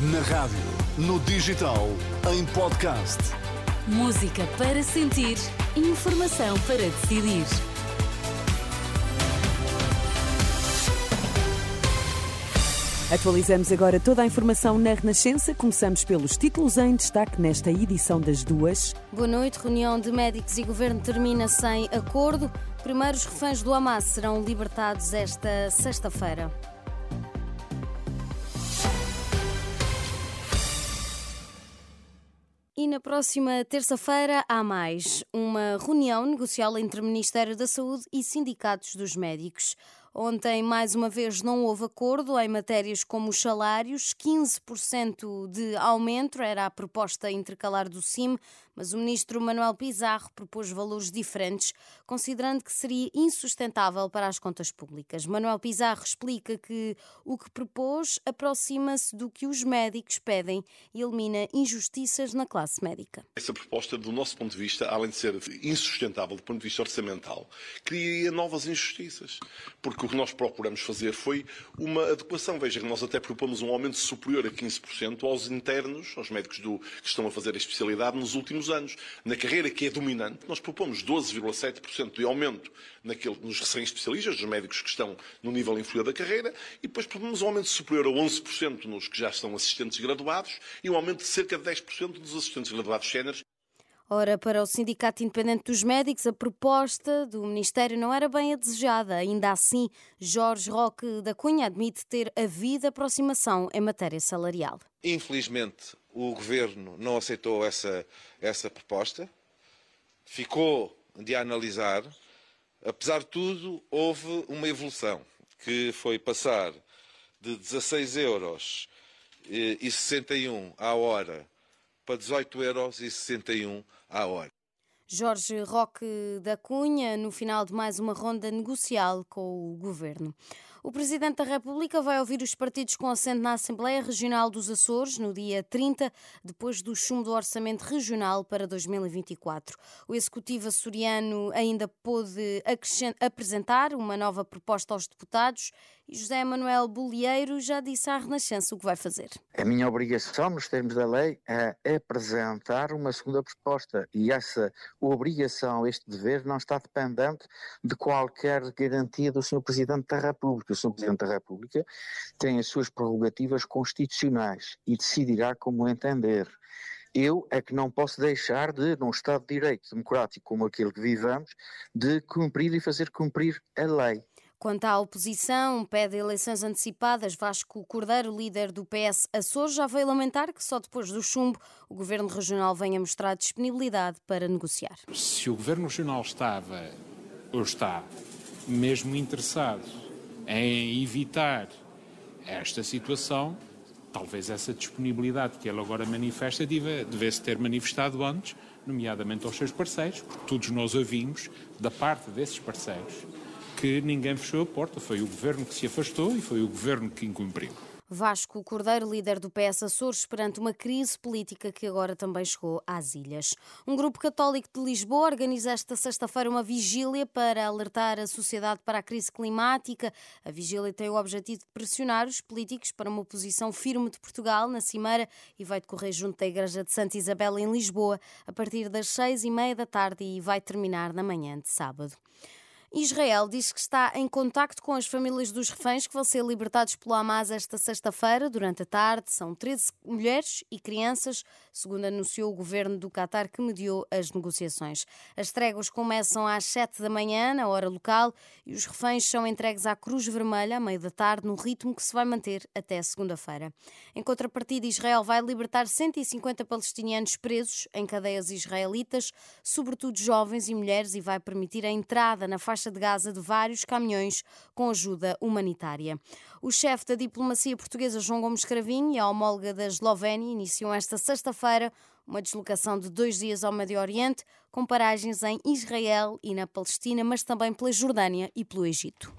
Na rádio, no digital, em podcast. Música para sentir, informação para decidir. Atualizamos agora toda a informação na Renascença. Começamos pelos títulos em destaque nesta edição das duas. Boa noite. Reunião de médicos e governo termina sem acordo. Primeiros reféns do Hamas serão libertados esta sexta-feira. Próxima terça-feira há mais uma reunião negocial entre o Ministério da Saúde e sindicatos dos médicos. Ontem, mais uma vez, não houve acordo em matérias como os salários. 15% de aumento era a proposta intercalar do CIM, mas o ministro Manuel Pizarro propôs valores diferentes, considerando que seria insustentável para as contas públicas. Manuel Pizarro explica que o que propôs aproxima-se do que os médicos pedem e elimina injustiças na classe médica. Essa proposta, do nosso ponto de vista, além de ser insustentável do ponto de vista orçamental, criaria novas injustiças. Porque o que nós procuramos fazer foi uma adequação. Veja que nós até propomos um aumento superior a 15% aos internos, aos médicos do, que estão a fazer a especialidade nos últimos anos. Na carreira que é dominante, nós propomos 12,7% de aumento naquele, nos recém-especialistas, dos médicos que estão no nível inferior da carreira, e depois propomos um aumento superior a 11% nos que já estão assistentes graduados e um aumento de cerca de 10% dos assistentes graduados séniores. Ora, para o Sindicato Independente dos Médicos, a proposta do Ministério não era bem a desejada. Ainda assim, Jorge Roque da Cunha admite ter havido aproximação em matéria salarial. Infelizmente, o Governo não aceitou essa, essa proposta, ficou de analisar. Apesar de tudo, houve uma evolução, que foi passar de 16 euros e 61 à hora para 18,61 euros à hora. Jorge Roque da Cunha, no final de mais uma ronda negocial com o governo. O Presidente da República vai ouvir os partidos com assento na Assembleia Regional dos Açores no dia 30, depois do chumbo do Orçamento Regional para 2024. O Executivo açoriano ainda pôde apresentar uma nova proposta aos deputados e José Manuel Bolieiro já disse à Renascença o que vai fazer. A minha obrigação, nos termos da lei, é apresentar uma segunda proposta e essa obrigação, este dever, não está dependente de qualquer garantia do Sr. Presidente da República que o Sr. Presidente da República tem as suas prerrogativas constitucionais e decidirá como entender. Eu é que não posso deixar de, num Estado de Direito democrático como aquele que vivamos, de cumprir e fazer cumprir a lei. Quanto à oposição, pede eleições antecipadas. Vasco Cordeiro, líder do PS Açores, já veio lamentar que só depois do chumbo o governo regional venha mostrar disponibilidade para negociar. Se o governo regional estava ou está mesmo interessado em evitar esta situação, talvez essa disponibilidade que ele agora manifesta devesse ter manifestado antes, nomeadamente aos seus parceiros, porque todos nós ouvimos da parte desses parceiros que ninguém fechou a porta, foi o governo que se afastou e foi o governo que incumpriu. Vasco Cordeiro, líder do PS Açores, perante uma crise política que agora também chegou às ilhas. Um grupo católico de Lisboa organiza esta sexta-feira uma vigília para alertar a sociedade para a crise climática. A vigília tem o objetivo de pressionar os políticos para uma posição firme de Portugal na Cimeira e vai decorrer junto da Igreja de Santa Isabel em Lisboa a partir das seis e meia da tarde e vai terminar na manhã de sábado. Israel diz que está em contacto com as famílias dos reféns que vão ser libertados pelo Hamas esta sexta-feira, durante a tarde. São 13 mulheres e crianças, segundo anunciou o governo do Qatar, que mediou as negociações. As tréguas começam às 7 da manhã, na hora local, e os reféns são entregues à Cruz Vermelha, à meio da tarde, num ritmo que se vai manter até segunda-feira. Em contrapartida, Israel vai libertar 150 palestinianos presos em cadeias israelitas, sobretudo jovens e mulheres, e vai permitir a entrada na faixa faixa de Gaza de vários caminhões com ajuda humanitária. O chefe da diplomacia portuguesa, João Gomes Cravinho, e a homóloga da Eslovénia iniciam esta sexta-feira uma deslocação de dois dias ao Médio Oriente, com paragens em Israel e na Palestina, mas também pela Jordânia e pelo Egito.